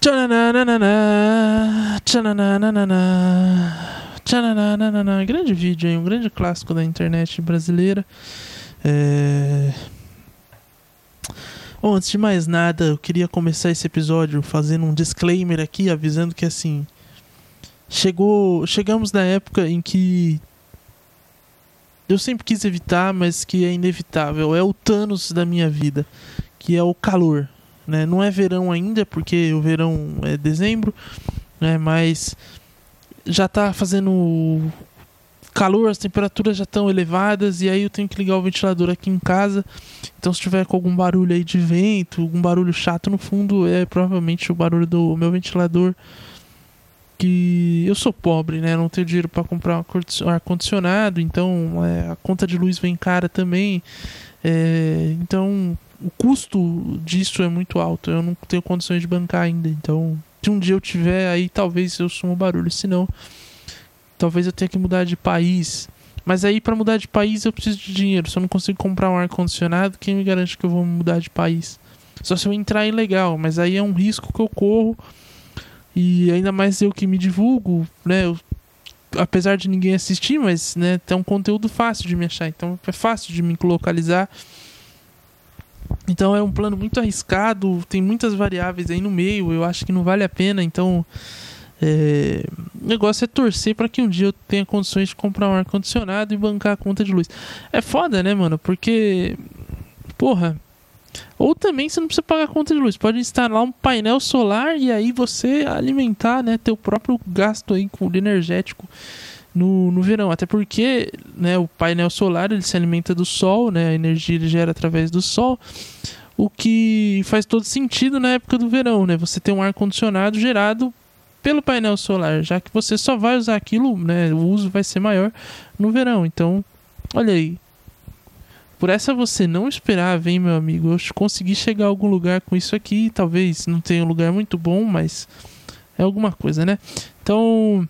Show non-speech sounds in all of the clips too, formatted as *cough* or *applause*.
Tchananana, tchananana, tchananana. Grande vídeo aí, um grande clássico da internet brasileira. É... Bom, antes de mais nada, eu queria começar esse episódio fazendo um disclaimer aqui, avisando que assim. Chegou. Chegamos na época em que. Eu sempre quis evitar, mas que é inevitável. É o Thanos da minha vida, que é o calor. Né? Não é verão ainda, porque o verão é dezembro, né? mas já está fazendo calor, as temperaturas já estão elevadas e aí eu tenho que ligar o ventilador aqui em casa. Então se tiver com algum barulho aí de vento, algum barulho chato no fundo, é provavelmente o barulho do meu ventilador. Que eu sou pobre, né? Não tenho dinheiro para comprar um ar condicionado, então é, a conta de luz vem cara também. É, então o custo disso é muito alto. Eu não tenho condições de bancar ainda. Então, se um dia eu tiver, aí talvez eu sumo barulho. Se não, talvez eu tenha que mudar de país. Mas aí, para mudar de país, eu preciso de dinheiro. Se eu não consigo comprar um ar-condicionado, quem me garante que eu vou mudar de país? Só se eu entrar ilegal. Mas aí é um risco que eu corro. E ainda mais eu que me divulgo, né? Eu, apesar de ninguém assistir, mas né, tem um conteúdo fácil de me achar. Então é fácil de me localizar então é um plano muito arriscado, tem muitas variáveis aí no meio, eu acho que não vale a pena, então é, o negócio é torcer para que um dia eu tenha condições de comprar um ar-condicionado e bancar a conta de luz. É foda, né, mano? Porque, porra, ou também você não precisa pagar a conta de luz, pode instalar um painel solar e aí você alimentar, né, teu próprio gasto aí com energético no, no verão. Até porque né, o painel solar ele se alimenta do sol, né, a energia ele gera através do sol, o que faz todo sentido na época do verão. Né, você tem um ar-condicionado gerado pelo painel solar, já que você só vai usar aquilo, né, o uso vai ser maior no verão. Então, olha aí. Por essa você não esperar, vem meu amigo. Eu consegui chegar a algum lugar com isso aqui. Talvez não tenha um lugar muito bom, mas é alguma coisa, né? Então,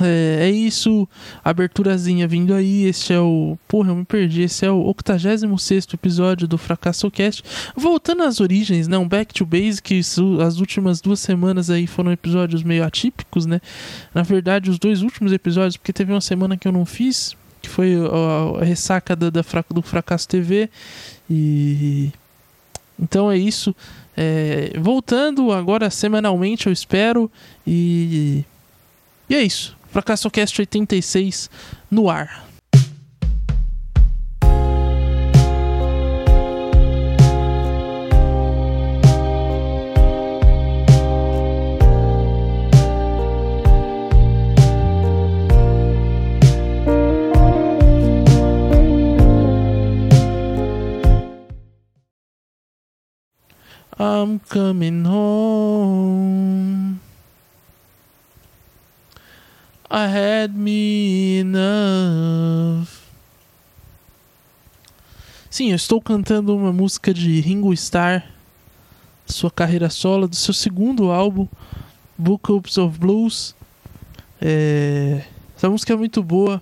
é, é, isso, aberturazinha vindo aí. Este é o. Porra, eu me perdi. Esse é o 86 episódio do Fracasso Cast. Voltando às origens, né? Um back to basic. As últimas duas semanas aí foram episódios meio atípicos, né? Na verdade, os dois últimos episódios, porque teve uma semana que eu não fiz, que foi a, a ressaca da, da, do Fracasso TV. E. Então é isso. É, voltando agora semanalmente, eu espero. E. E é isso. FracassoCast 86 no ar. I'm coming home. I had me enough. Sim, eu estou cantando uma música de Ringo Starr, sua carreira solo, do seu segundo álbum, Book of Blues. É... Essa música é muito boa.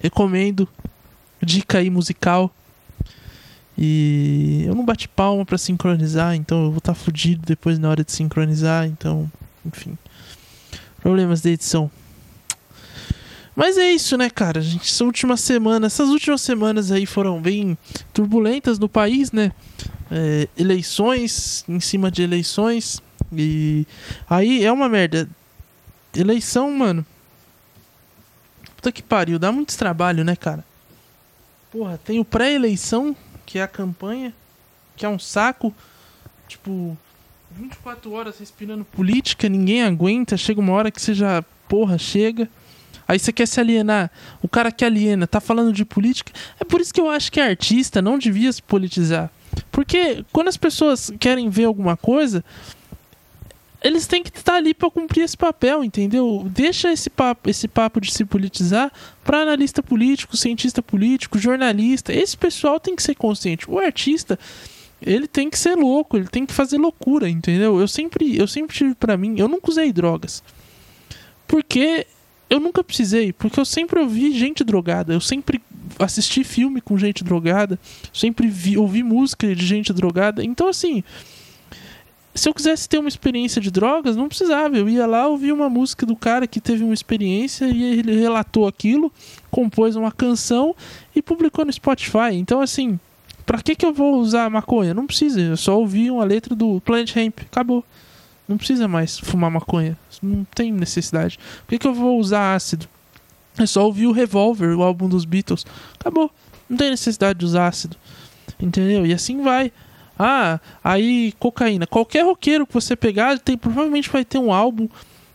Recomendo. Dica aí musical. E eu não bati palma para sincronizar, então eu vou estar tá fudido depois na hora de sincronizar, então, enfim. Problemas de edição. Mas é isso, né, cara? Gente, essa última semana, essas últimas semanas aí foram bem turbulentas no país, né? É, eleições em cima de eleições. E aí é uma merda. Eleição, mano. Puta que pariu, dá muito trabalho, né, cara? Porra, tem o pré-eleição, que é a campanha, que é um saco. Tipo, 24 horas respirando política, ninguém aguenta, chega uma hora que você já, porra, chega. Aí você quer se alienar. O cara que aliena tá falando de política. É por isso que eu acho que artista não devia se politizar. Porque quando as pessoas querem ver alguma coisa, eles têm que estar ali para cumprir esse papel, entendeu? Deixa esse papo, esse papo de se politizar para analista político, cientista político, jornalista. Esse pessoal tem que ser consciente. O artista, ele tem que ser louco, ele tem que fazer loucura, entendeu? Eu sempre, eu sempre tive para mim, eu nunca usei drogas. Porque eu nunca precisei, porque eu sempre ouvi gente drogada, eu sempre assisti filme com gente drogada, sempre vi, ouvi música de gente drogada. Então assim, se eu quisesse ter uma experiência de drogas, não precisava. Eu ia lá, ouvia uma música do cara que teve uma experiência e ele relatou aquilo, compôs uma canção e publicou no Spotify. Então, assim, pra que, que eu vou usar maconha? Não precisa. Eu só ouvi uma letra do Planet Hemp. Acabou. Não precisa mais fumar maconha. Não tem necessidade. Por que, que eu vou usar ácido? É só ouvir o Revolver, o álbum dos Beatles. Acabou. Não tem necessidade de usar ácido. Entendeu? E assim vai. Ah, aí cocaína. Qualquer roqueiro que você pegar, tem, provavelmente vai ter um álbum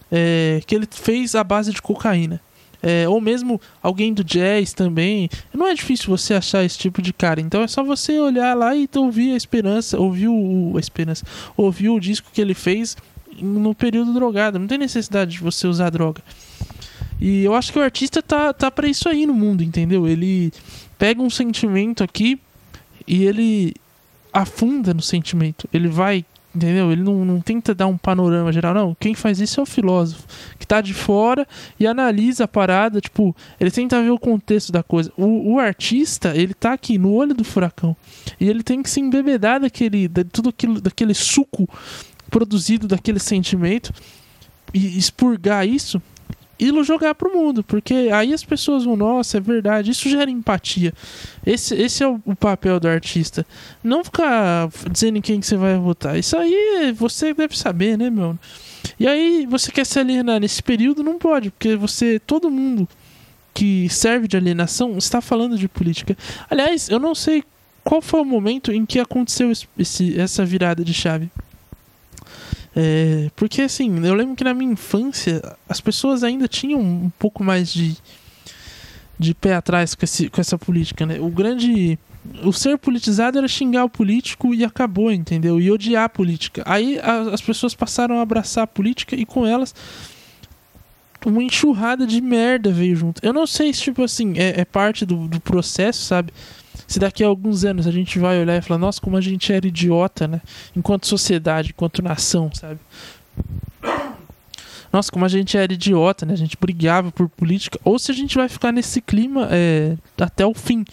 é, que ele fez à base de cocaína. É, ou mesmo alguém do jazz também. Não é difícil você achar esse tipo de cara. Então é só você olhar lá e ouvir a Esperança, ouvir o, a Esperança, ouvir o disco que ele fez no período drogado. Não tem necessidade de você usar droga. E eu acho que o artista tá, tá para isso aí no mundo, entendeu? Ele pega um sentimento aqui e ele afunda no sentimento. Ele vai, entendeu? Ele não, não tenta dar um panorama geral, não. Quem faz isso é o filósofo, que tá de fora e analisa a parada, tipo, ele tenta ver o contexto da coisa. O, o artista, ele tá aqui no olho do furacão. E ele tem que se embebedar daquele, de tudo aquilo, daquele suco produzido daquele sentimento e expurgar isso e jogar pro mundo, porque aí as pessoas vão, nossa, é verdade, isso gera empatia. Esse, esse é o, papel do artista. Não ficar dizendo em quem que você vai votar. Isso aí você deve saber, né, meu? E aí você quer se alienar nesse período, não pode, porque você, todo mundo que serve de alienação está falando de política. Aliás, eu não sei qual foi o momento em que aconteceu esse, essa virada de chave. É, porque assim, eu lembro que na minha infância as pessoas ainda tinham um pouco mais de, de pé atrás com, esse, com essa política, né? O grande. O ser politizado era xingar o político e acabou, entendeu? E odiar a política. Aí a, as pessoas passaram a abraçar a política e com elas uma enxurrada de merda veio junto. Eu não sei se, tipo assim, é, é parte do, do processo, sabe? Se daqui a alguns anos a gente vai olhar e falar, nossa, como a gente era idiota, né? Enquanto sociedade, enquanto nação, sabe? *clears throat* Nossa, como a gente era idiota, né? A gente brigava por política. Ou se a gente vai ficar nesse clima é, até o fim.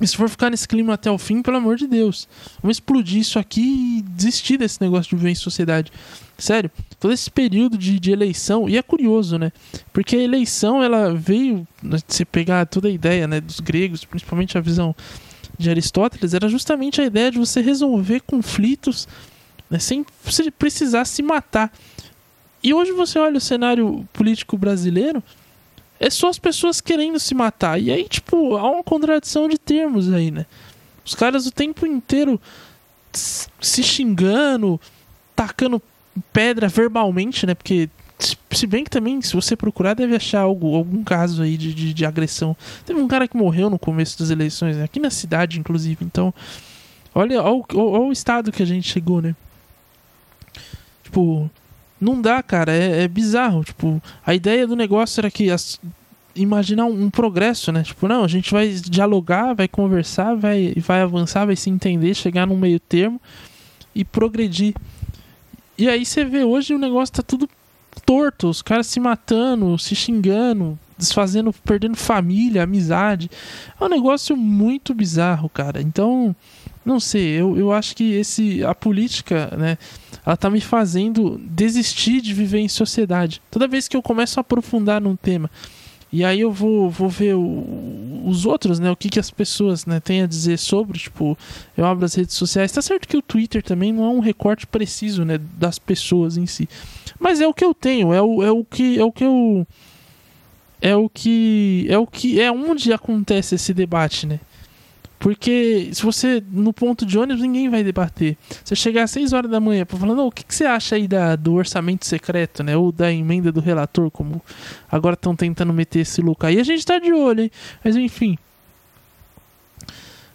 E se for ficar nesse clima até o fim, pelo amor de Deus, vamos explodir isso aqui e desistir desse negócio de viver em sociedade. Sério, todo esse período de, de eleição, e é curioso, né? Porque a eleição, ela veio, né, se pegar toda a ideia né, dos gregos, principalmente a visão de Aristóteles, era justamente a ideia de você resolver conflitos né, sem precisar se matar. E hoje você olha o cenário político brasileiro, é só as pessoas querendo se matar. E aí, tipo, há uma contradição de termos aí, né? Os caras o tempo inteiro se xingando, tacando pedra verbalmente, né? Porque se bem que também, se você procurar, deve achar algo, algum caso aí de, de, de agressão. Teve um cara que morreu no começo das eleições, né? aqui na cidade, inclusive. Então, olha, olha, olha, o estado que a gente chegou, né? Tipo, não dá, cara, é, é bizarro. Tipo, a ideia do negócio era que as, imaginar um, um, progresso, né? Tipo, não, a gente vai dialogar, vai conversar, vai, vai avançar, vai se entender, chegar num meio termo e progredir. E aí você vê hoje o negócio tá tudo torto, os caras se matando, se xingando, desfazendo, perdendo família, amizade. É um negócio muito bizarro, cara. Então, não sei, eu, eu acho que esse a política, né, ela tá me fazendo desistir de viver em sociedade. Toda vez que eu começo a aprofundar num tema, e aí eu vou, vou ver o, os outros, né? O que, que as pessoas né, têm a dizer sobre. Tipo, eu abro as redes sociais. Tá certo que o Twitter também não é um recorte preciso, né? Das pessoas em si. Mas é o que eu tenho, é o, é o que. É o que eu. É o que. É o que. É onde acontece esse debate, né? Porque se você, no ponto de ônibus, ninguém vai debater. Você chegar às 6 horas da manhã falando, o que, que, você acha aí da, do orçamento secreto, né? Ou da emenda do relator, como agora estão tentando meter esse louco aí. A gente tá de olho, hein? Mas enfim.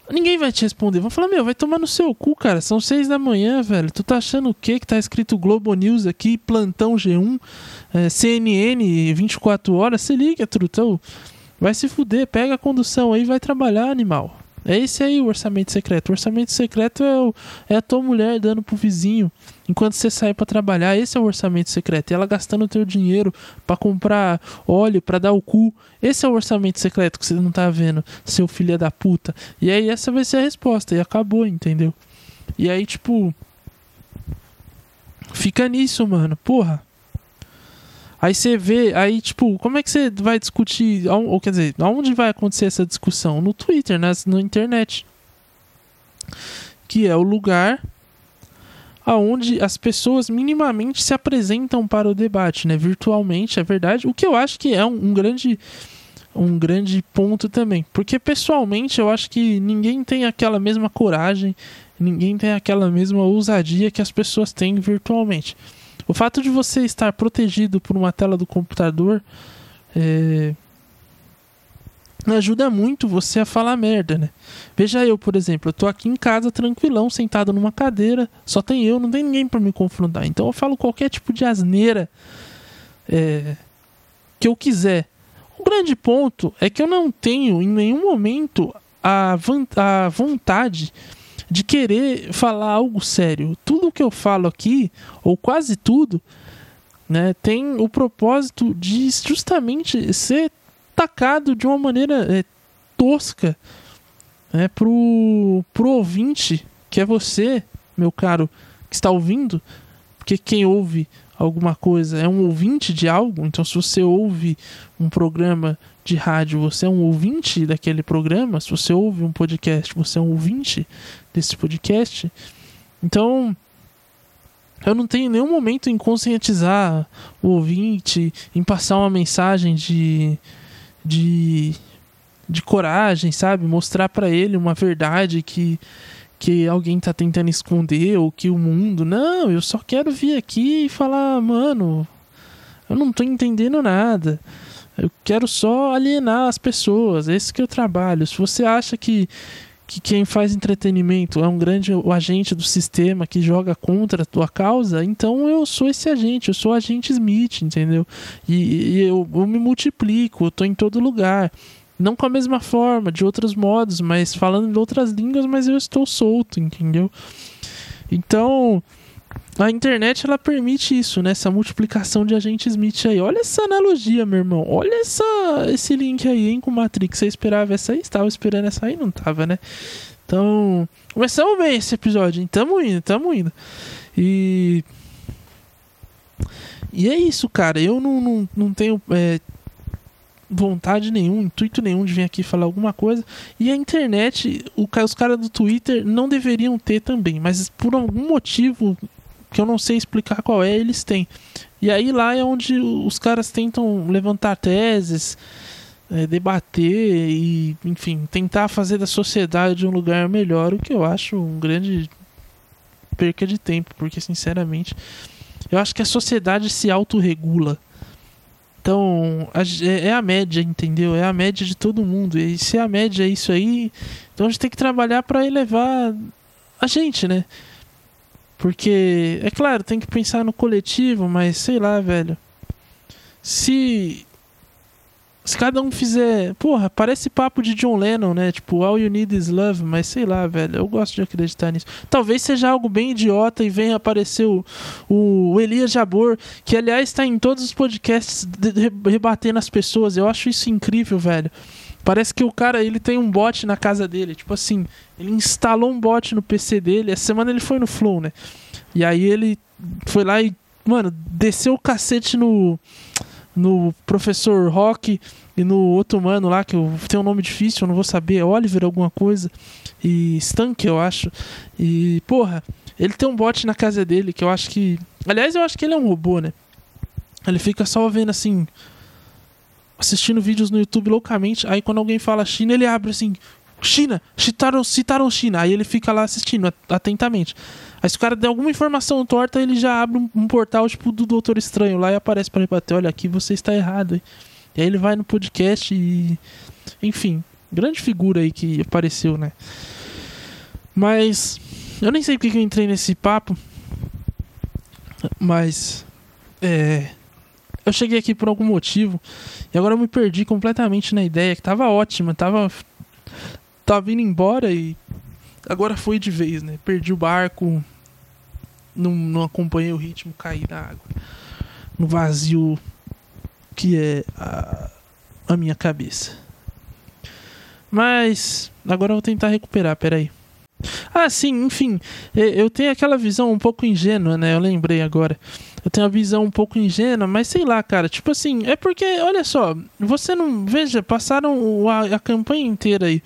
Ninguém vai te responder. Vão falar, meu, vai tomar no seu cu, cara. São 6 da manhã, velho. Tu tá achando o quê? Que tá escrito Globo News aqui, plantão G1, é, CNN 24 horas. Se liga, trutão. Vai se fuder, pega a condução aí vai trabalhar, animal. É esse aí o orçamento secreto. O orçamento secreto é, o, é a tua mulher dando pro vizinho enquanto você sai para trabalhar. Esse é o orçamento secreto. E ela gastando o teu dinheiro para comprar óleo, para dar o cu. Esse é o orçamento secreto que você não tá vendo, seu filho da puta. E aí essa vai ser a resposta. E acabou, entendeu? E aí, tipo. fica nisso, mano. Porra. Aí você vê, aí tipo, como é que você vai discutir, ou quer dizer, aonde vai acontecer essa discussão? No Twitter, nas, na internet. Que é o lugar aonde as pessoas minimamente se apresentam para o debate, né? Virtualmente, é verdade. O que eu acho que é um, um grande um grande ponto também, porque pessoalmente eu acho que ninguém tem aquela mesma coragem, ninguém tem aquela mesma ousadia que as pessoas têm virtualmente. O fato de você estar protegido por uma tela do computador é, ajuda muito você a falar merda, né? Veja eu, por exemplo, eu tô aqui em casa tranquilão, sentado numa cadeira, só tem eu, não tem ninguém para me confrontar. Então eu falo qualquer tipo de asneira é, que eu quiser. O grande ponto é que eu não tenho em nenhum momento a, a vontade de querer falar algo sério. Tudo que eu falo aqui, ou quase tudo, né, tem o propósito de justamente ser tacado de uma maneira é, tosca né, pro, pro ouvinte, que é você, meu caro, que está ouvindo, porque quem ouve alguma coisa é um ouvinte de algo, então se você ouve um programa de rádio, você é um ouvinte daquele programa, se você ouve um podcast, você é um ouvinte desse podcast. Então, eu não tenho nenhum momento em conscientizar o ouvinte, em passar uma mensagem de de, de coragem, sabe? Mostrar para ele uma verdade que, que alguém tá tentando esconder ou que o mundo. Não, eu só quero vir aqui e falar, mano, eu não tô entendendo nada. Eu quero só alienar as pessoas. Esse que é o trabalho. Se você acha que, que quem faz entretenimento é um grande agente do sistema que joga contra a tua causa, então eu sou esse agente, eu sou agente Smith, entendeu? E, e eu, eu me multiplico, eu tô em todo lugar. Não com a mesma forma, de outros modos, mas falando de outras línguas, mas eu estou solto, entendeu? Então, a internet ela permite isso, né? Essa multiplicação de agente Smith aí. Olha essa analogia, meu irmão. Olha essa, esse link aí, hein, com Matrix. Você esperava essa aí? Estava esperando essa aí? Não tava, né? Então, começamos bem esse episódio, hein? Tamo indo, tamo indo. E. E é isso, cara. Eu não, não, não tenho é, vontade nenhum, intuito nenhum de vir aqui falar alguma coisa. E a internet, o, os caras do Twitter não deveriam ter também, mas por algum motivo que eu não sei explicar qual é, eles têm. E aí lá é onde os caras tentam levantar teses, é, debater e, enfim, tentar fazer da sociedade um lugar melhor, o que eu acho um grande perca de tempo, porque sinceramente eu acho que a sociedade se autorregula. Então, é, é a média, entendeu? É a média de todo mundo. E se a média é isso aí, então a gente tem que trabalhar para elevar a gente, né? Porque, é claro, tem que pensar no coletivo, mas sei lá, velho. Se. Se cada um fizer. Porra, parece papo de John Lennon, né? Tipo, all you need is love, mas sei lá, velho. Eu gosto de acreditar nisso. Talvez seja algo bem idiota e venha aparecer o, o Elias Jabor, que aliás está em todos os podcasts rebatendo as pessoas. Eu acho isso incrível, velho. Parece que o cara ele tem um bot na casa dele. Tipo assim, ele instalou um bot no PC dele. Essa semana ele foi no Flow, né? E aí ele foi lá e, mano, desceu o cacete no, no professor Rock e no outro mano lá, que eu, tem um nome difícil, eu não vou saber, Oliver alguma coisa. E Stank, eu acho. E, porra, ele tem um bot na casa dele que eu acho que. Aliás, eu acho que ele é um robô, né? Ele fica só vendo assim assistindo vídeos no YouTube loucamente. Aí quando alguém fala China, ele abre assim: China, citaram, citaram China. Aí ele fica lá assistindo atentamente. Aí se o cara der alguma informação torta, ele já abre um, um portal tipo do Doutor Estranho lá e aparece para ele bater: Olha, aqui você está errado. E aí ele vai no podcast e. Enfim, grande figura aí que apareceu, né? Mas. Eu nem sei porque eu entrei nesse papo. Mas. É eu cheguei aqui por algum motivo e agora eu me perdi completamente na ideia, que tava ótima, tava tava indo embora e agora foi de vez, né? Perdi o barco, não, não acompanhei o ritmo, caí na água, no vazio que é a, a minha cabeça. Mas agora eu vou tentar recuperar, peraí. Ah, sim, enfim. Eu tenho aquela visão um pouco ingênua, né? Eu lembrei agora. Eu tenho a visão um pouco ingênua, mas sei lá, cara. Tipo assim, é porque, olha só, você não. Veja, passaram a, a campanha inteira aí.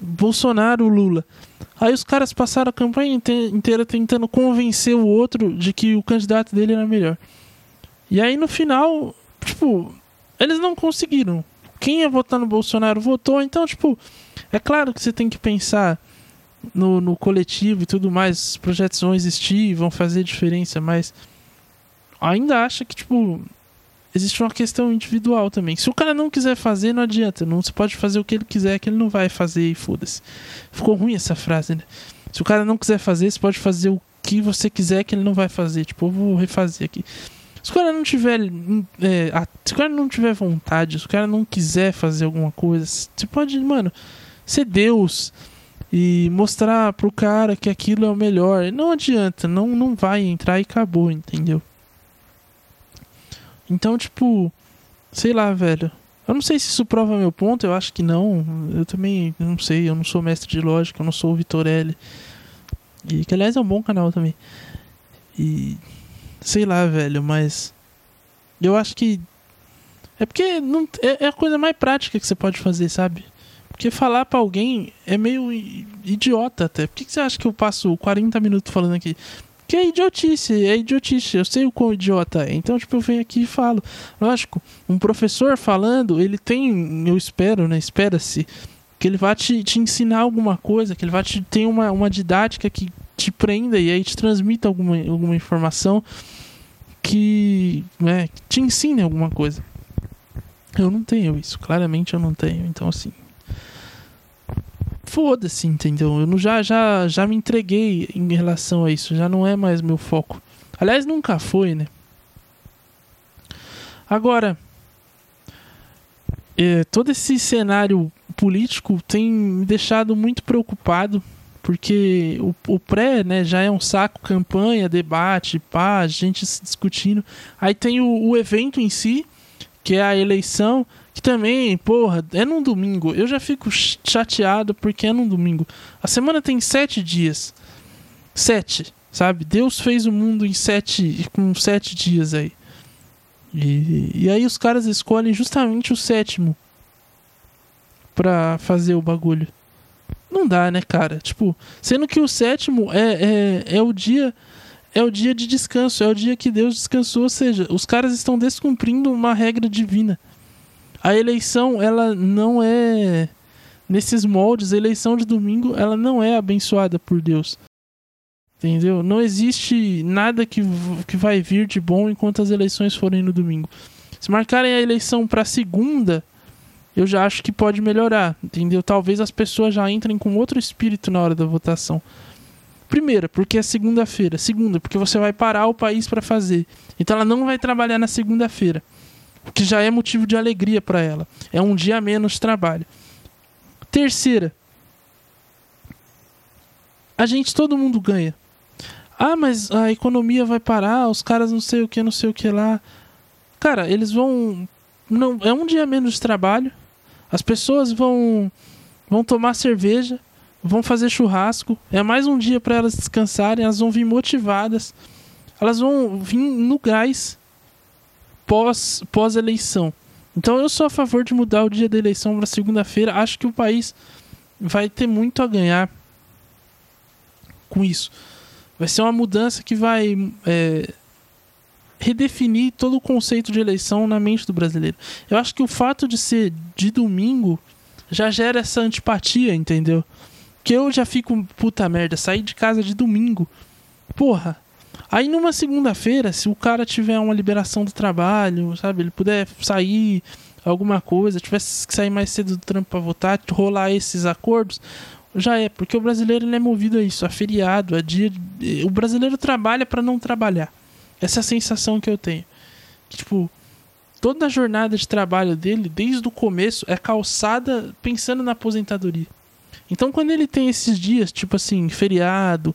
Bolsonaro, Lula. Aí os caras passaram a campanha inteira tentando convencer o outro de que o candidato dele era melhor. E aí no final, tipo, eles não conseguiram. Quem ia votar no Bolsonaro votou, então, tipo, é claro que você tem que pensar no, no coletivo e tudo mais. Os projetos vão existir, vão fazer diferença, mas ainda acha que, tipo, existe uma questão individual também. Se o cara não quiser fazer, não adianta. Não se pode fazer o que ele quiser, que ele não vai fazer e foda-se. Ficou ruim essa frase, né? Se o cara não quiser fazer, você pode fazer o que você quiser, que ele não vai fazer. Tipo, eu vou refazer aqui. Se o cara não tiver. É, se o cara não tiver vontade, se o cara não quiser fazer alguma coisa, você pode, mano, ser Deus e mostrar pro cara que aquilo é o melhor. Não adianta, não, não vai entrar e acabou, entendeu? Então, tipo, sei lá, velho. Eu não sei se isso prova meu ponto, eu acho que não. Eu também não sei, eu não sou mestre de lógica, eu não sou o Vitorelli. E que aliás é um bom canal também. E sei lá, velho, mas eu acho que é porque não, é, é a coisa mais prática que você pode fazer, sabe? Porque falar para alguém é meio idiota até. Por que, que você acha que eu passo 40 minutos falando aqui? Que é idiotice, é idiotice. Eu sei o quão idiota é. Então, tipo, eu venho aqui e falo. Lógico, um professor falando, ele tem, eu espero, né? Espera-se que ele vá te, te ensinar alguma coisa, que ele vá te ter uma, uma didática que te prenda e aí te transmita alguma, alguma informação que né, te ensine alguma coisa. Eu não tenho isso, claramente eu não tenho. Então, assim, foda-se, entendeu? Eu não, já, já, já me entreguei em relação a isso, já não é mais meu foco. Aliás, nunca foi, né? Agora, é, todo esse cenário político tem me deixado muito preocupado, porque o, o, pré né, já é um saco, campanha, debate, pá, gente se discutindo. Aí tem o, o evento em si, que é a eleição, que também, porra, é num domingo. Eu já fico chateado porque é num domingo. A semana tem sete dias. Sete, sabe? Deus fez o mundo em sete, com sete dias aí. E, e aí os caras escolhem justamente o sétimo pra fazer o bagulho. Não dá, né, cara? Tipo, sendo que o sétimo é, é, é o dia é o dia de descanso, é o dia que Deus descansou, ou seja, os caras estão descumprindo uma regra divina a eleição ela não é nesses moldes, a eleição de domingo ela não é abençoada por Deus. Entendeu? Não existe nada que, que vai vir de bom enquanto as eleições forem no domingo. Se marcarem a eleição para segunda, eu já acho que pode melhorar, entendeu? Talvez as pessoas já entrem com outro espírito na hora da votação. Primeira, porque é segunda-feira. Segunda, porque você vai parar o país para fazer. Então ela não vai trabalhar na segunda-feira que já é motivo de alegria para ela. É um dia menos de trabalho. Terceira, a gente, todo mundo ganha. Ah, mas a economia vai parar, os caras não sei o que, não sei o que lá. Cara, eles vão. Não, é um dia menos de trabalho. As pessoas vão vão tomar cerveja, vão fazer churrasco. É mais um dia para elas descansarem. Elas vão vir motivadas. Elas vão vir no gás pós, pós-eleição. Então eu sou a favor de mudar o dia da eleição para segunda-feira. Acho que o país vai ter muito a ganhar com isso. Vai ser uma mudança que vai é, redefinir todo o conceito de eleição na mente do brasileiro. Eu acho que o fato de ser de domingo já gera essa antipatia, entendeu? Que eu já fico, puta merda, sair de casa de domingo. Porra, Aí numa segunda-feira, se o cara tiver uma liberação do trabalho, sabe, ele puder sair alguma coisa, tivesse que sair mais cedo do trampo para votar, rolar esses acordos, já é, porque o brasileiro ele é movido a isso, a feriado, a dia, o brasileiro trabalha para não trabalhar. Essa é a sensação que eu tenho. Que, tipo, toda a jornada de trabalho dele, desde o começo, é calçada pensando na aposentadoria. Então, quando ele tem esses dias, tipo assim, feriado,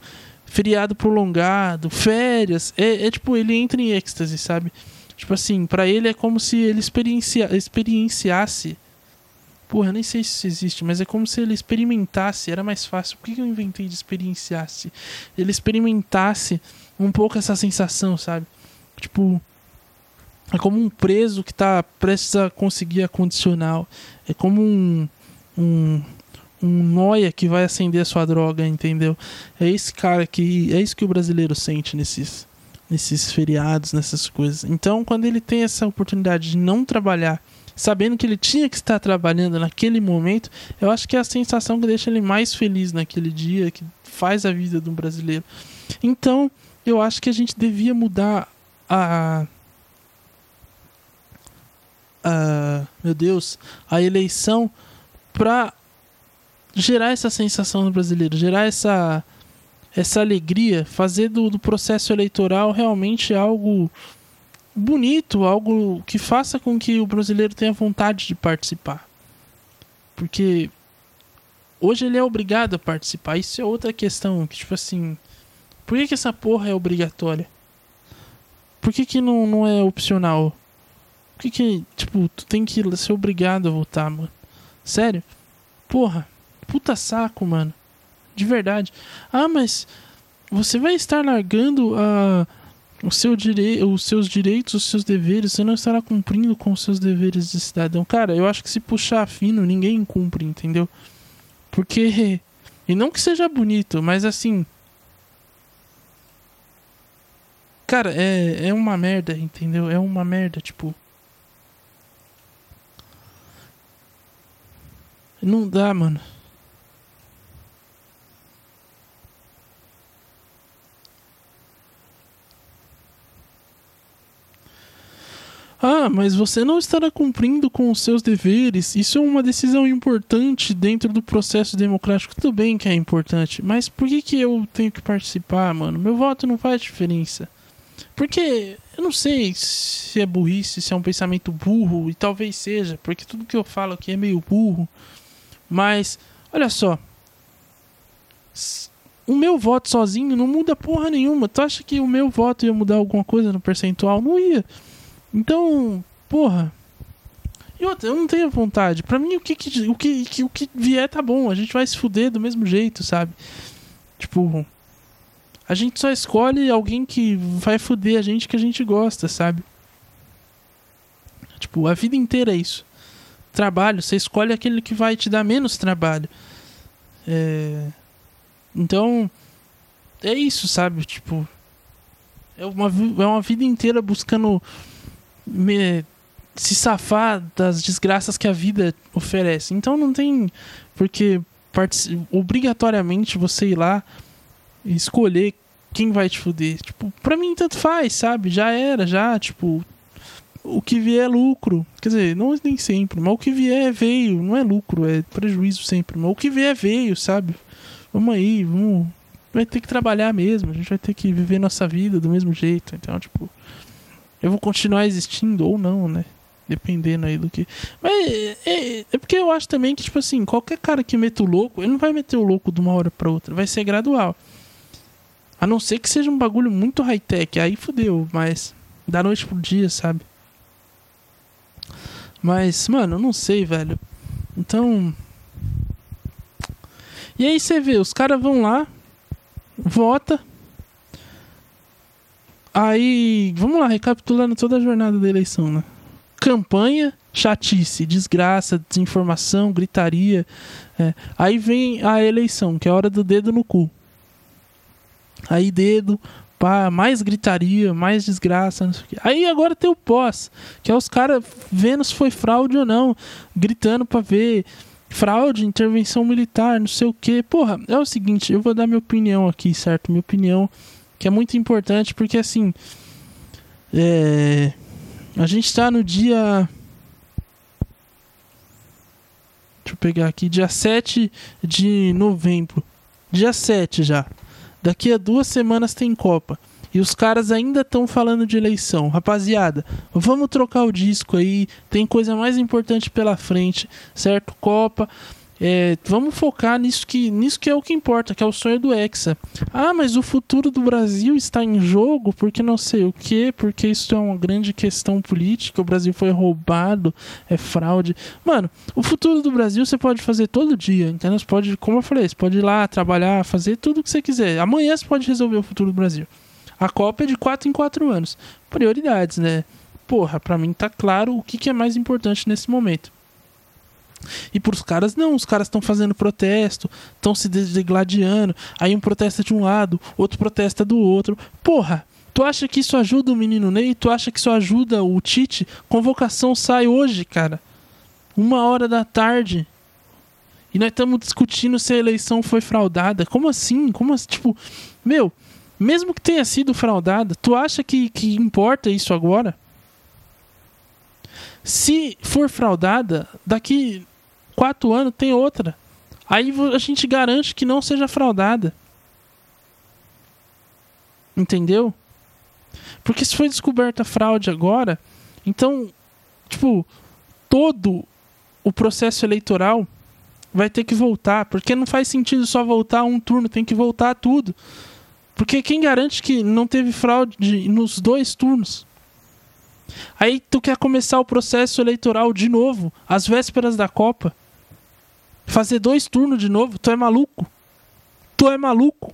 feriado prolongado, férias. É, é tipo, ele entra em êxtase, sabe? Tipo assim, para ele é como se ele experiencia, experienciasse. Porra, nem sei se isso existe, mas é como se ele experimentasse, era mais fácil. Por que eu inventei de experienciasse? Ele experimentasse um pouco essa sensação, sabe? Tipo, é como um preso que está prestes a conseguir a condicional. É como um, um, um noia que vai acender a sua droga, entendeu? É esse cara que. É isso que o brasileiro sente nesses, nesses feriados, nessas coisas. Então, quando ele tem essa oportunidade de não trabalhar, sabendo que ele tinha que estar trabalhando naquele momento, eu acho que é a sensação que deixa ele mais feliz naquele dia, que faz a vida do brasileiro. Então, eu acho que a gente devia mudar a uh, meu Deus, a eleição para gerar essa sensação no brasileiro, gerar essa essa alegria, fazer do, do processo eleitoral realmente algo bonito, algo que faça com que o brasileiro tenha vontade de participar. Porque hoje ele é obrigado a participar. Isso é outra questão, que tipo assim, por que, que essa porra é obrigatória? Por que, que não, não é opcional? que que, tipo, tu tem que ser obrigado a votar, mano? Sério? Porra, puta saco, mano. De verdade. Ah, mas você vai estar largando a o seu direi os seus direitos, os seus deveres, você não estará cumprindo com os seus deveres de cidadão. Cara, eu acho que se puxar fino, ninguém cumpre, entendeu? Porque. *laughs* E não que seja bonito, mas assim. Cara, é, é uma merda, entendeu? É uma merda, tipo. Não dá, mano. Ah, mas você não estará cumprindo com os seus deveres. Isso é uma decisão importante dentro do processo democrático. Tudo bem que é importante, mas por que, que eu tenho que participar, mano? Meu voto não faz diferença. Porque eu não sei se é burrice, se é um pensamento burro, e talvez seja, porque tudo que eu falo aqui é meio burro. Mas, olha só. O meu voto sozinho não muda porra nenhuma. Tu acha que o meu voto ia mudar alguma coisa no percentual? Não ia. Então, porra. E outra, eu não tenho vontade. Pra mim, o que, que, o, que, o que vier tá bom. A gente vai se fuder do mesmo jeito, sabe? Tipo. A gente só escolhe alguém que vai fuder a gente que a gente gosta, sabe? Tipo, a vida inteira é isso trabalho, você escolhe aquele que vai te dar menos trabalho. É... Então, é isso, sabe? Tipo, é uma, é uma vida inteira buscando me, se safar das desgraças que a vida oferece. Então não tem porque obrigatoriamente você ir lá e escolher quem vai te fuder. Tipo, pra mim tanto faz, sabe? Já era, já, tipo, o que vier é lucro. Quer dizer, não nem sempre, mas o que vier veio, não é lucro, é prejuízo sempre. Mas o que vier veio, sabe? Vamos aí, vamos. Vai ter que trabalhar mesmo, a gente vai ter que viver nossa vida do mesmo jeito. Então, tipo, eu vou continuar existindo ou não, né? Dependendo aí do que. Mas é, é, porque eu acho também que, tipo assim, qualquer cara que meta o louco, ele não vai meter o louco de uma hora pra outra, vai ser gradual. A não ser que seja um bagulho muito high-tech, aí fodeu, mas da noite pro dia, sabe? Mas, mano, eu não sei, velho. Então. E aí você vê, os caras vão lá, vota. Aí, vamos lá, recapitulando toda a jornada da eleição, né? Campanha, chatice, desgraça, desinformação, gritaria. É. Aí vem a eleição, que é a hora do dedo no cu. Aí dedo, pá, mais gritaria, mais desgraça, não sei o quê. Aí agora tem o pós, que é os caras vendo se foi fraude ou não, gritando pra ver fraude, intervenção militar, não sei o que. Porra, é o seguinte, eu vou dar minha opinião aqui, certo? Minha opinião, que é muito importante, porque assim. É. A gente tá no dia. Deixa eu pegar aqui, dia 7 de novembro. Dia 7 já. Daqui a duas semanas tem Copa. E os caras ainda estão falando de eleição. Rapaziada, vamos trocar o disco aí. Tem coisa mais importante pela frente, certo? Copa. É, vamos focar nisso que, nisso que é o que importa, que é o sonho do Hexa. Ah, mas o futuro do Brasil está em jogo porque não sei o que, porque isso é uma grande questão política, o Brasil foi roubado, é fraude. Mano, o futuro do Brasil você pode fazer todo dia, entendeu? Você pode, como eu falei, você pode ir lá trabalhar, fazer tudo o que você quiser. Amanhã você pode resolver o futuro do Brasil. A Copa é de 4 em 4 anos. Prioridades, né? Porra, pra mim tá claro o que, que é mais importante nesse momento. E pros caras, não, os caras estão fazendo protesto, estão se degladiando. Aí um protesta de um lado, outro protesta do outro. Porra, tu acha que isso ajuda o menino Ney? Tu acha que isso ajuda o Tite? Convocação sai hoje, cara. Uma hora da tarde. E nós estamos discutindo se a eleição foi fraudada. Como assim? Como assim? Tipo, meu, mesmo que tenha sido fraudada, tu acha que, que importa isso agora? Se for fraudada, daqui quatro anos tem outra. Aí a gente garante que não seja fraudada. Entendeu? Porque se foi descoberta fraude agora, então, tipo, todo o processo eleitoral vai ter que voltar. Porque não faz sentido só voltar um turno, tem que voltar tudo. Porque quem garante que não teve fraude nos dois turnos? Aí tu quer começar o processo eleitoral de novo, às vésperas da Copa. Fazer dois turnos de novo, tu é maluco? Tu é maluco?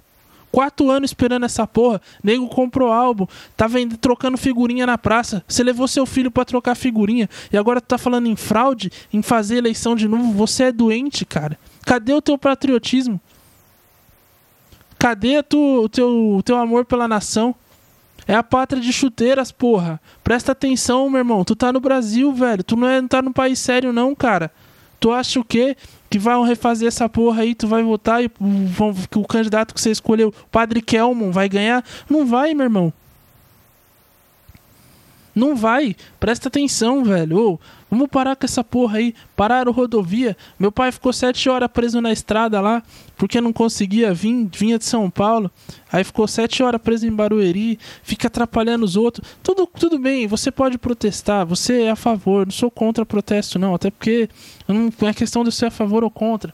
Quatro anos esperando essa porra. Nego comprou álbum, tá vendo, trocando figurinha na praça. Você levou seu filho para trocar figurinha e agora tu tá falando em fraude, em fazer eleição de novo. Você é doente, cara. Cadê o teu patriotismo? Cadê tu, o teu, teu amor pela nação? É a pátria de chuteiras, porra. Presta atenção, meu irmão. Tu tá no Brasil, velho. Tu não, é, não tá num país sério, não, cara. Tu acha o quê? Que vão refazer essa porra aí, tu vai votar e vão, o candidato que você escolheu, o Padre Kelmon, vai ganhar? Não vai, meu irmão. Não vai. Presta atenção, velho. Ô, vamos parar com essa porra aí. Pararam rodovia. Meu pai ficou sete horas preso na estrada lá, porque não conseguia vir, vinha de São Paulo. Aí ficou sete horas preso em Barueri, fica atrapalhando os outros. Tudo, tudo bem, você pode protestar, você é a favor. Não sou contra protesto, não. Até porque não é questão de ser a favor ou contra.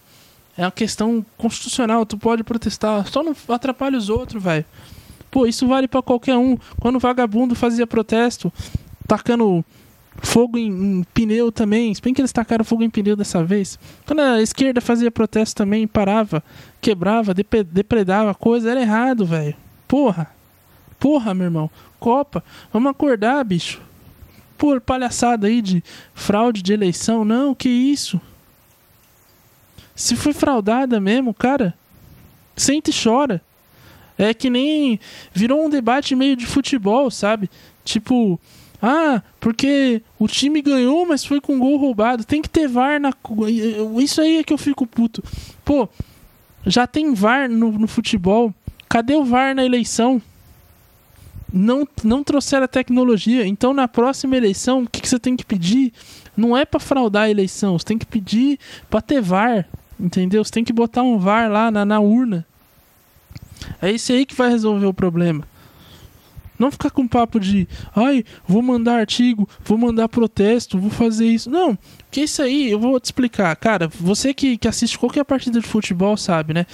É uma questão constitucional, tu pode protestar. Só não atrapalha os outros, velho. Pô, isso vale para qualquer um. Quando o vagabundo fazia protesto, tacando fogo em, em, pneu também. Se bem que eles tacaram fogo em pneu dessa vez. Quando a esquerda fazia protesto também, parava, quebrava, depredava coisa, era errado, velho. Porra. Porra, meu irmão. Copa. Vamos acordar, bicho. Por palhaçada aí de fraude de eleição. Não, que isso? Se foi fraudada mesmo, cara, sente e chora. É que nem virou um debate meio de futebol, sabe? Tipo, ah, porque o time ganhou, mas foi com gol roubado. Tem que ter VAR na. Isso aí é que eu fico puto. Pô, já tem VAR no, no futebol. Cadê o VAR na eleição? Não, não trouxeram a tecnologia. Então, na próxima eleição, o que, que você tem que pedir? Não é para fraudar a eleição. Você tem que pedir para ter VAR. Entendeu? Você tem que botar um VAR lá na, na urna. É isso aí que vai resolver o problema. Não ficar com papo de, ai, vou mandar artigo, vou mandar protesto, vou fazer isso. Não, que isso aí eu vou te explicar. Cara, você que, que assiste qualquer partida de futebol sabe, né?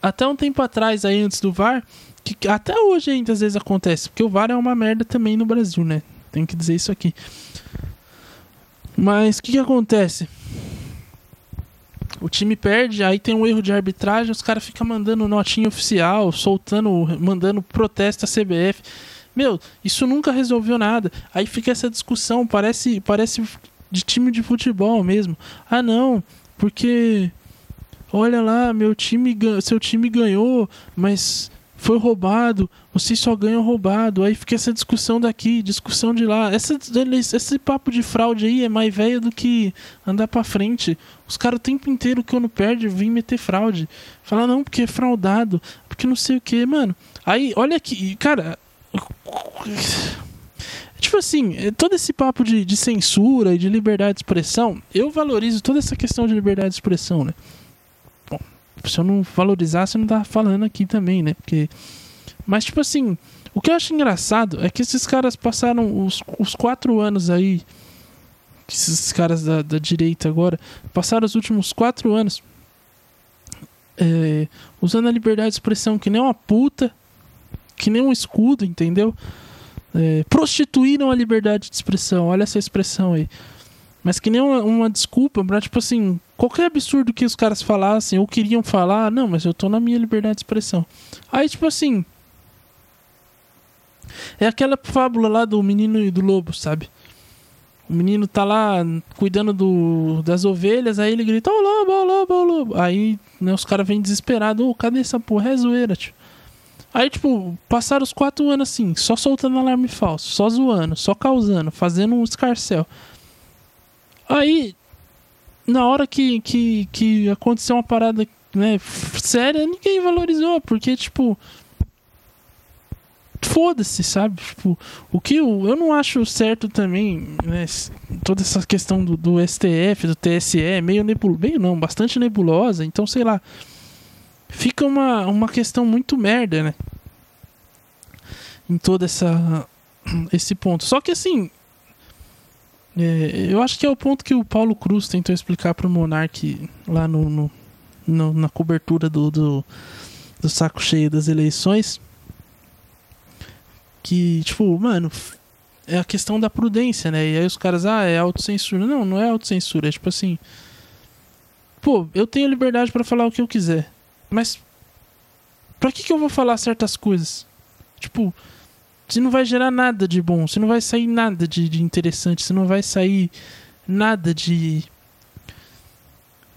Até um tempo atrás, aí antes do VAR, que até hoje ainda às vezes acontece, porque o VAR é uma merda também no Brasil, né? Tem que dizer isso aqui. Mas o que, que acontece? O time perde, aí tem um erro de arbitragem, os caras ficam mandando notinha oficial, soltando, mandando protesto à CBF. Meu, isso nunca resolveu nada. Aí fica essa discussão, parece, parece de time de futebol mesmo. Ah, não, porque olha lá, meu time, seu time ganhou, mas foi roubado, vocês só ganham roubado. Aí fica essa discussão daqui, discussão de lá. Essa, esse papo de fraude aí é mais velho do que andar pra frente. Os caras o tempo inteiro que eu não perde vêm meter fraude. Falar, não, porque é fraudado, porque não sei o que, mano. Aí, olha aqui, cara. Tipo assim, todo esse papo de, de censura e de liberdade de expressão, eu valorizo toda essa questão de liberdade de expressão, né? Se eu não valorizasse, eu não tava falando aqui também, né? Porque. Mas, tipo assim, o que eu acho engraçado é que esses caras passaram os, os quatro anos aí esses caras da, da direita agora passaram os últimos quatro anos é, usando a liberdade de expressão que nem uma puta, que nem um escudo, entendeu? É, prostituíram a liberdade de expressão, olha essa expressão aí. Mas que nem uma, uma, desculpa pra, tipo assim, qualquer absurdo que os caras falassem ou queriam falar, não, mas eu tô na minha liberdade de expressão. Aí, tipo assim. É aquela fábula lá do menino e do lobo, sabe? O menino tá lá cuidando do, das ovelhas, aí ele grita, ô lobo, ô lobo, ô lobo. Aí né, os caras vêm desesperados, ô, cadê essa porra? É zoeira, tio. Aí, tipo, passaram os quatro anos assim, só soltando alarme falso, só zoando, só causando, fazendo um escarcel. Aí, na hora que, que, que aconteceu uma parada né, séria, ninguém valorizou, porque, tipo, foda-se, sabe? Tipo, o que eu, eu não acho certo também, né? Toda essa questão do, do STF, do TSE, meio nebulosa, meio não, bastante nebulosa, então sei lá. Fica uma, uma questão muito merda, né? Em toda essa esse ponto. Só que assim, é, eu acho que é o ponto que o Paulo Cruz tentou explicar pro Monark lá no, no, no na cobertura do, do, do saco cheio das eleições que, tipo, mano, é a questão da prudência, né? E aí os caras, ah, é autocensura. Não, não é autocensura. É tipo assim. Pô, eu tenho liberdade para falar o que eu quiser. Mas. Pra que, que eu vou falar certas coisas? Tipo, se não vai gerar nada de bom, se não vai sair nada de, de interessante, se não vai sair nada de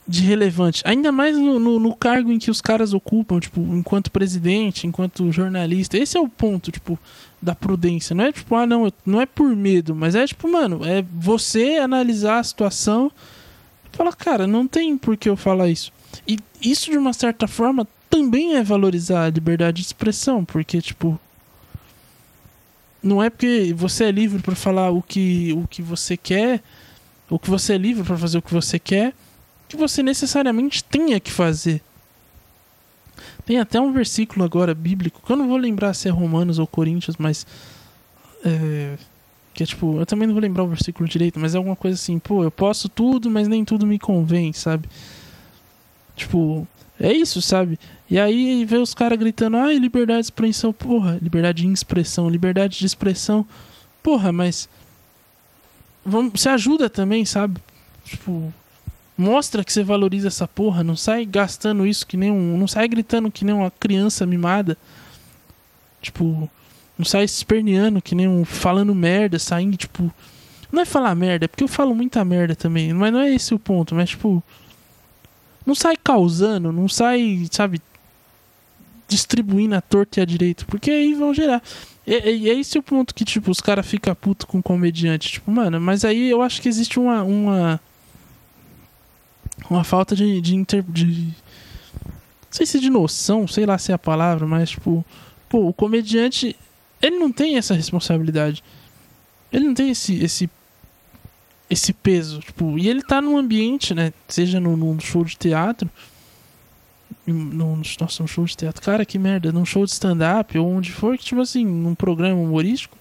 de relevante. Ainda mais no, no, no, cargo em que os caras ocupam, tipo, enquanto presidente, enquanto jornalista. Esse é o ponto, tipo, da prudência. Não é tipo, ah, não, não é por medo, mas é tipo, mano, é você analisar a situação e falar, cara, não tem por que eu falar isso. E isso, de uma certa forma, também é valorizar a liberdade de expressão, porque, tipo. Não é porque você é livre para falar o que, o que você quer, ou que você é livre para fazer o que você quer que você necessariamente tenha que fazer. Tem até um versículo agora bíblico, que eu não vou lembrar se é Romanos ou Coríntios, mas. É, que é tipo, eu também não vou lembrar o versículo direito, mas é alguma coisa assim, pô, eu posso tudo, mas nem tudo me convém, sabe? Tipo, é isso, sabe? E aí vê os caras gritando, ai, liberdade de expressão, porra, liberdade de expressão, liberdade de expressão, porra, mas. Vamos, você ajuda também, sabe? Tipo, Mostra que você valoriza essa porra. Não sai gastando isso que nem um. Não sai gritando que nem uma criança mimada. Tipo. Não sai esperneando que nem um. Falando merda, saindo, tipo. Não é falar merda, é porque eu falo muita merda também. Mas não é esse o ponto. Mas, tipo. Não sai causando, não sai, sabe. Distribuindo a torta e a direita. Porque aí vão gerar. E, e é esse o ponto que, tipo, os caras ficam putos com o comediante. Tipo, mano, mas aí eu acho que existe uma. uma uma falta de, de, inter, de não sei se de noção, sei lá se é a palavra, mas tipo, pô, o comediante, ele não tem essa responsabilidade. Ele não tem esse esse esse peso, tipo, e ele tá num ambiente, né, seja num, num show de teatro, num, nossa, um show de teatro, cara, que merda, num show de stand-up, ou onde for, que, tipo assim, num programa humorístico,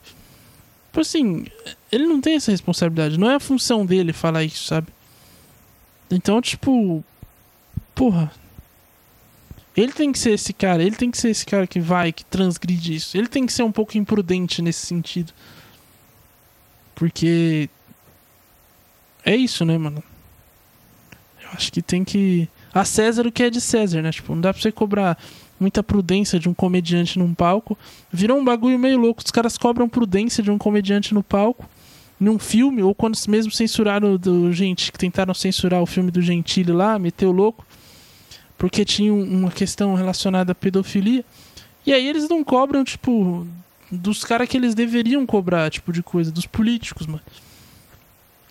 tipo assim, ele não tem essa responsabilidade, não é a função dele falar isso, sabe? Então, tipo. Porra. Ele tem que ser esse cara, ele tem que ser esse cara que vai, que transgride isso. Ele tem que ser um pouco imprudente nesse sentido. Porque. É isso, né, mano? Eu acho que tem que. A César o que é de César, né? Tipo, não dá pra você cobrar muita prudência de um comediante num palco. Virou um bagulho meio louco. Os caras cobram prudência de um comediante no palco num filme, ou quando mesmo censuraram do gente que tentaram censurar o filme do Gentili lá, meteu louco, porque tinha uma questão relacionada à pedofilia. E aí eles não cobram, tipo, dos caras que eles deveriam cobrar, tipo, de coisa, dos políticos, mano.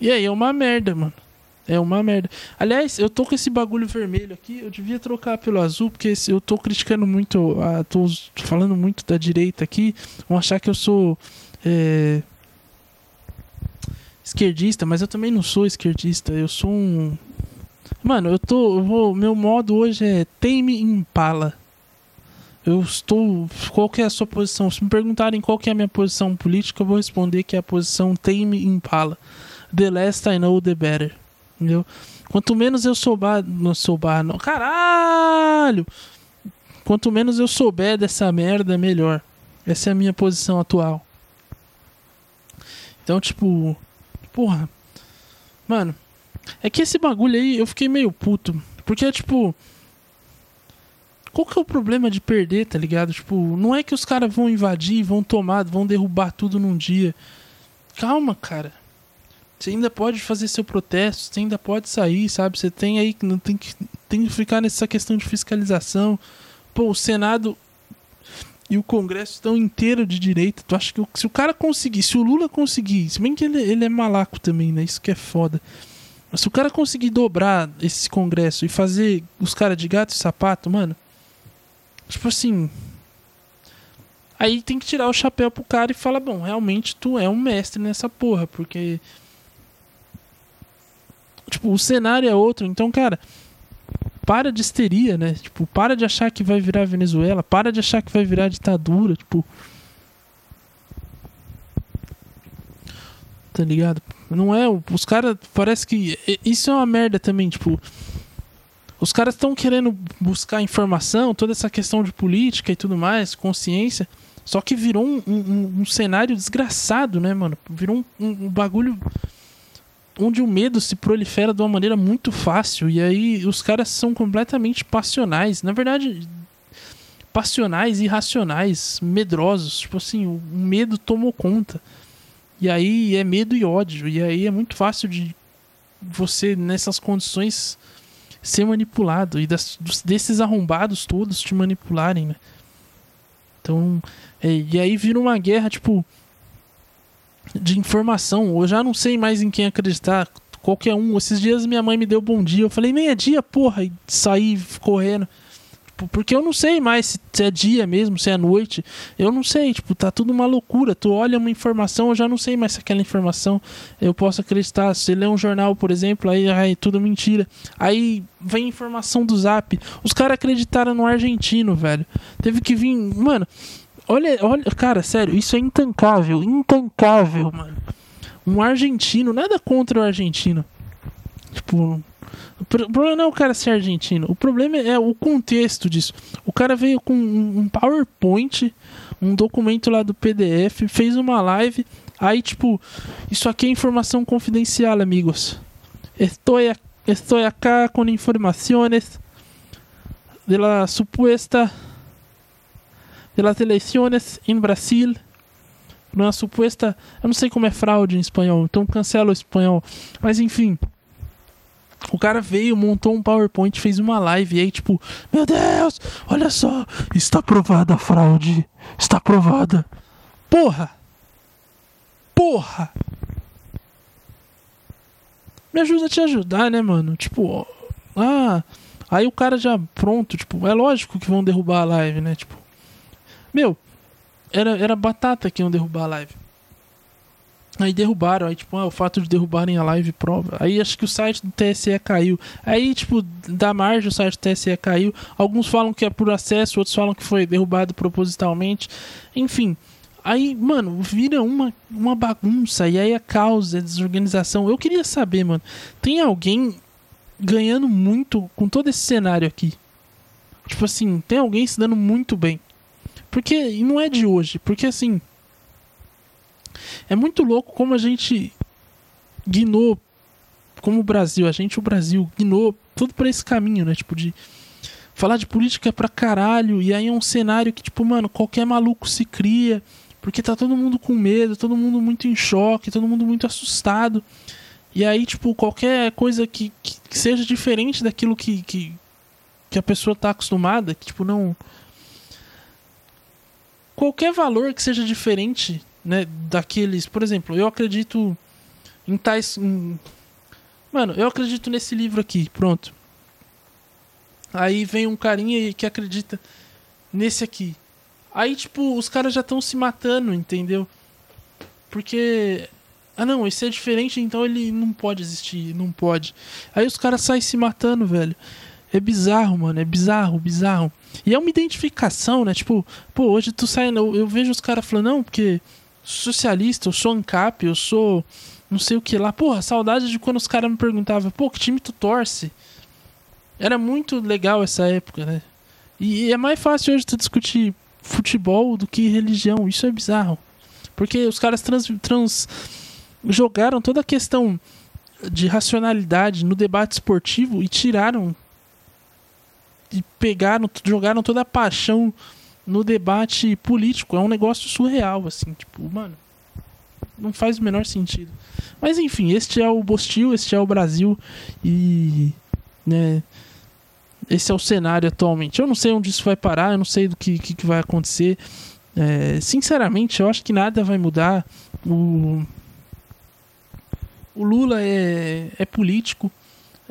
E aí é uma merda, mano. É uma merda. Aliás, eu tô com esse bagulho vermelho aqui, eu devia trocar pelo azul, porque eu tô criticando muito, a, tô falando muito da direita aqui, vão achar que eu sou. É, esquerdista, mas eu também não sou esquerdista. Eu sou um. Mano, eu tô. Eu vou, meu modo hoje é Tame Impala. Eu estou. Qual que é a sua posição? Se me perguntarem qual que é a minha posição política, eu vou responder que é a posição Tame Impala. the less I know, the better. Entendeu? Quanto menos eu souber. Não souber, não. Caralho! Quanto menos eu souber dessa merda, melhor. Essa é a minha posição atual. Então, tipo. Porra. Mano. É que esse bagulho aí eu fiquei meio puto. Porque, tipo. Qual que é o problema de perder, tá ligado? Tipo, não é que os caras vão invadir, vão tomar, vão derrubar tudo num dia. Calma, cara. Você ainda pode fazer seu protesto, você ainda pode sair, sabe? Você tem aí não tem que tem que ficar nessa questão de fiscalização. Pô, o Senado e o Congresso estão inteiro de direita. Tu acha que se o cara conseguir, se o Lula conseguir, se bem que ele, ele é malaco também, né? Isso que é foda. Mas se o cara conseguir dobrar esse Congresso e fazer os caras de gato e sapato, mano. Tipo assim. Aí tem que tirar o chapéu pro cara e falar: bom, realmente tu é um mestre nessa porra, porque Tipo, o cenário é outro. Então, cara, para de histeria, né? Tipo, para de achar que vai virar Venezuela, para de achar que vai virar ditadura, tipo. Tá ligado? Não é. Os caras. Parece que. Isso é uma merda também, tipo. Os caras estão querendo buscar informação, toda essa questão de política e tudo mais, consciência. Só que virou um, um, um cenário desgraçado, né, mano? Virou um, um bagulho onde o medo se prolifera de uma maneira muito fácil e aí os caras são completamente passionais. Na verdade, passionais, irracionais, medrosos. Tipo assim, o medo tomou conta. E aí é medo e ódio. E aí é muito fácil de você, nessas condições, ser manipulado. E das, desses arrombados todos te manipularem, né? Então, é, e aí vira uma guerra, tipo de informação. Eu já não sei mais em quem acreditar. Qualquer um. Esses dias minha mãe me deu bom dia. Eu falei, nem é dia, porra. E saí correndo. Porque eu não sei mais se é dia mesmo, se é noite. Eu não sei, tipo, tá tudo uma loucura. Tu olha uma informação, eu já não sei mais se aquela informação eu posso acreditar. Se lê um jornal, por exemplo, aí, aí tudo mentira. Aí vem informação do zap. Os caras acreditaram no argentino, velho. Teve que vir. Mano, Olha, olha, cara, sério, isso é intancável, intancável, mano. Um argentino, nada contra o argentino. Tipo, o problema não é o cara ser argentino, o problema é o contexto disso. O cara veio com um PowerPoint, um documento lá do PDF, fez uma live, aí tipo, isso aqui é informação confidencial, amigos. Estou, estou com informações de la supuesta de las eleições em Brasil, numa suposta. Eu não sei como é fraude em espanhol, então cancela o espanhol. Mas enfim. O cara veio, montou um PowerPoint, fez uma live e aí, tipo, meu Deus, olha só, está provada a fraude. Está provada. Porra! Porra! Me ajuda a te ajudar, né, mano? Tipo, ah, aí o cara já pronto, tipo, é lógico que vão derrubar a live, né? Tipo, meu, era, era batata que iam derrubar a live. Aí derrubaram, aí tipo, ah, o fato de derrubarem a live prova. Aí acho que o site do TSE caiu. Aí, tipo, da margem o site do TSE caiu. Alguns falam que é por acesso, outros falam que foi derrubado propositalmente. Enfim. Aí, mano, vira uma, uma bagunça. E aí a causa, a desorganização. Eu queria saber, mano, tem alguém ganhando muito com todo esse cenário aqui? Tipo assim, tem alguém se dando muito bem. Porque e não é de hoje, porque assim é muito louco como a gente guinou como o Brasil, a gente o Brasil guinou tudo por esse caminho, né, tipo de falar de política pra caralho e aí é um cenário que tipo, mano, qualquer maluco se cria, porque tá todo mundo com medo, todo mundo muito em choque, todo mundo muito assustado. E aí, tipo, qualquer coisa que, que, que seja diferente daquilo que, que, que a pessoa tá acostumada, que tipo não qualquer valor que seja diferente, né, daqueles, por exemplo, eu acredito em tais em... Mano, eu acredito nesse livro aqui, pronto. Aí vem um carinha que acredita nesse aqui. Aí, tipo, os caras já estão se matando, entendeu? Porque. Ah, não, esse é diferente, então ele não pode existir, não pode. Aí os caras saem se matando, velho. É bizarro, mano, é bizarro, bizarro. E é uma identificação, né? Tipo, pô, hoje tu sai. Eu, eu vejo os caras falando, não, porque socialista, eu sou ANCAP, eu sou não sei o que lá. Porra, saudade de quando os caras me perguntavam, pô, que time tu torce? Era muito legal essa época, né? E é mais fácil hoje tu discutir futebol do que religião. Isso é bizarro. Porque os caras trans, trans jogaram toda a questão de racionalidade no debate esportivo e tiraram pegaram, jogaram toda a paixão no debate político. É um negócio surreal, assim, tipo, mano, não faz o menor sentido. Mas enfim, este é o Bostil, este é o Brasil e, né, esse é o cenário atualmente. Eu não sei onde isso vai parar, eu não sei do que, que, que vai acontecer. É, sinceramente, eu acho que nada vai mudar. O, o Lula é, é político.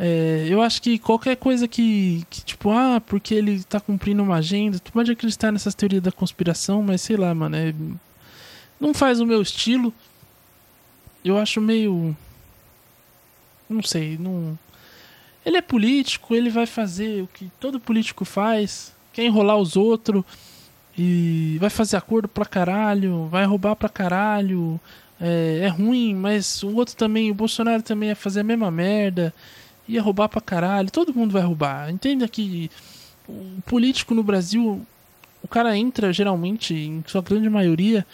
É, eu acho que qualquer coisa que, que, tipo, ah, porque ele tá cumprindo uma agenda, tu pode acreditar nessas teorias da conspiração, mas sei lá, mano, é, não faz o meu estilo. Eu acho meio. Não sei, não. Ele é político, ele vai fazer o que todo político faz, quer enrolar os outros e vai fazer acordo pra caralho, vai roubar pra caralho. É, é ruim, mas o outro também, o Bolsonaro também ia fazer a mesma merda ia roubar pra caralho, todo mundo vai roubar. Entenda que o político no Brasil, o cara entra geralmente, em sua grande maioria,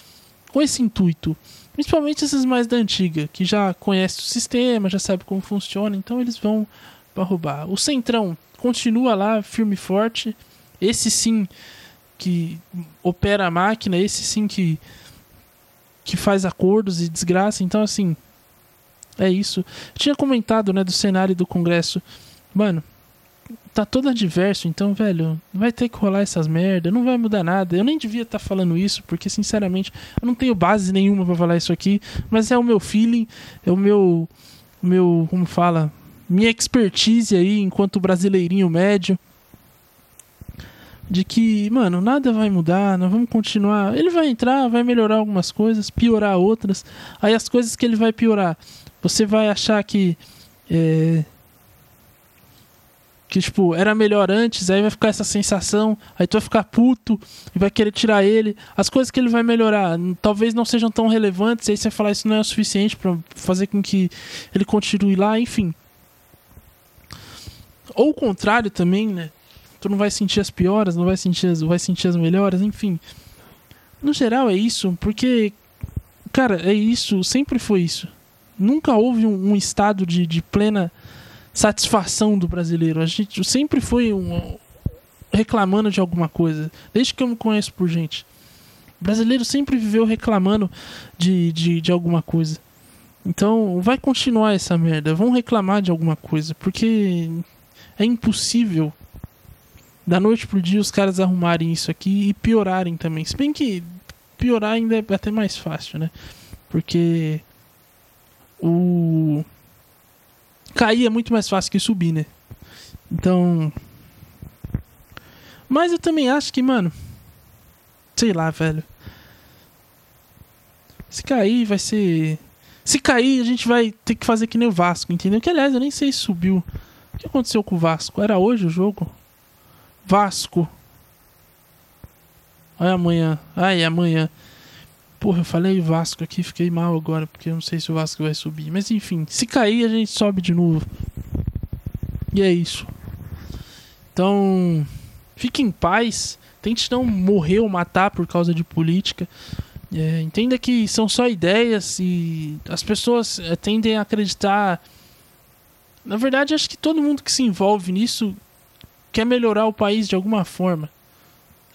com esse intuito. Principalmente esses mais da antiga, que já conhece o sistema, já sabe como funciona, então eles vão para roubar. O Centrão continua lá, firme e forte. Esse sim que opera a máquina, esse sim que que faz acordos e desgraça. Então assim, é isso. Eu tinha comentado, né, do cenário do Congresso. Mano, tá todo adverso, então, velho, vai ter que rolar essas merda, não vai mudar nada. Eu nem devia estar tá falando isso, porque sinceramente, eu não tenho base nenhuma para falar isso aqui, mas é o meu feeling, é o meu o meu, como fala, minha expertise aí enquanto brasileirinho médio de que, mano, nada vai mudar, nós vamos continuar. Ele vai entrar, vai melhorar algumas coisas, piorar outras. Aí as coisas que ele vai piorar, você vai achar que é, que tipo era melhor antes, aí vai ficar essa sensação, aí tu vai ficar puto e vai querer tirar ele. As coisas que ele vai melhorar talvez não sejam tão relevantes, aí você vai falar isso não é o suficiente para fazer com que ele continue lá, enfim. Ou o contrário também, né? Tu não vai sentir as pioras, não vai sentir as, vai sentir as melhoras, enfim. No geral é isso, porque cara, é isso, sempre foi isso nunca houve um, um estado de, de, plena satisfação do brasileiro. A gente sempre foi um, reclamando de alguma coisa, desde que eu me conheço por gente. O brasileiro sempre viveu reclamando de, de, de alguma coisa. Então vai continuar essa merda. Vão reclamar de alguma coisa, porque é impossível da noite pro dia os caras arrumarem isso aqui e piorarem também. Se bem que piorar ainda é até mais fácil, né? Porque o cair é muito mais fácil que subir, né? Então, mas eu também acho que, mano, sei lá, velho. Se cair vai ser se cair, a gente vai ter que fazer que nem o Vasco, entendeu? Que aliás, eu nem sei se subiu. O que aconteceu com o Vasco? Era hoje o jogo? Vasco. Ai, amanhã. Ai, amanhã. Porra, eu falei Vasco aqui, fiquei mal agora, porque eu não sei se o Vasco vai subir. Mas enfim, se cair a gente sobe de novo. E é isso. Então, fique em paz. Tente não morrer ou matar por causa de política. É, entenda que são só ideias e as pessoas é, tendem a acreditar. Na verdade, acho que todo mundo que se envolve nisso quer melhorar o país de alguma forma.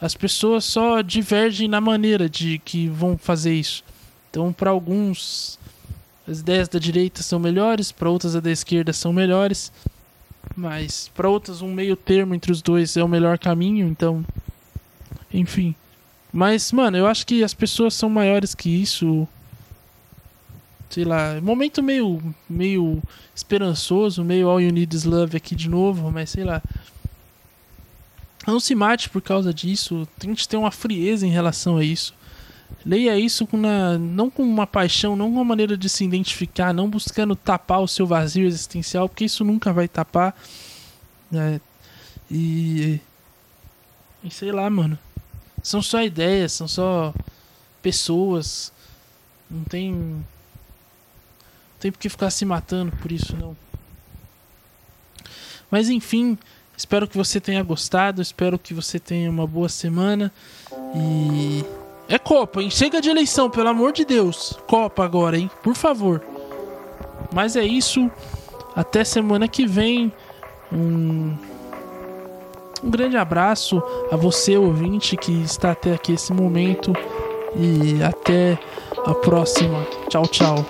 As pessoas só divergem na maneira de que vão fazer isso. Então, para alguns, as ideias da direita são melhores, para outras, as da esquerda são melhores. Mas para outras, um meio termo entre os dois é o melhor caminho. Então, enfim. Mas, mano, eu acho que as pessoas são maiores que isso. Sei lá, momento meio, meio esperançoso, meio all you need is love aqui de novo, mas sei lá. Não se mate por causa disso. Tente ter uma frieza em relação a isso. Leia isso com uma, não com uma paixão, não com uma maneira de se identificar, não buscando tapar o seu vazio existencial, porque isso nunca vai tapar. Né? E, e sei lá, mano. São só ideias, são só pessoas. Não tem. tem por que ficar se matando por isso, não. Mas enfim, espero que você tenha gostado, espero que você tenha uma boa semana e é Copa, hein? Chega de eleição, pelo amor de Deus. Copa agora, hein? Por favor. Mas é isso. Até semana que vem. Um, um grande abraço a você, ouvinte, que está até aqui esse momento. E até a próxima. Tchau, tchau.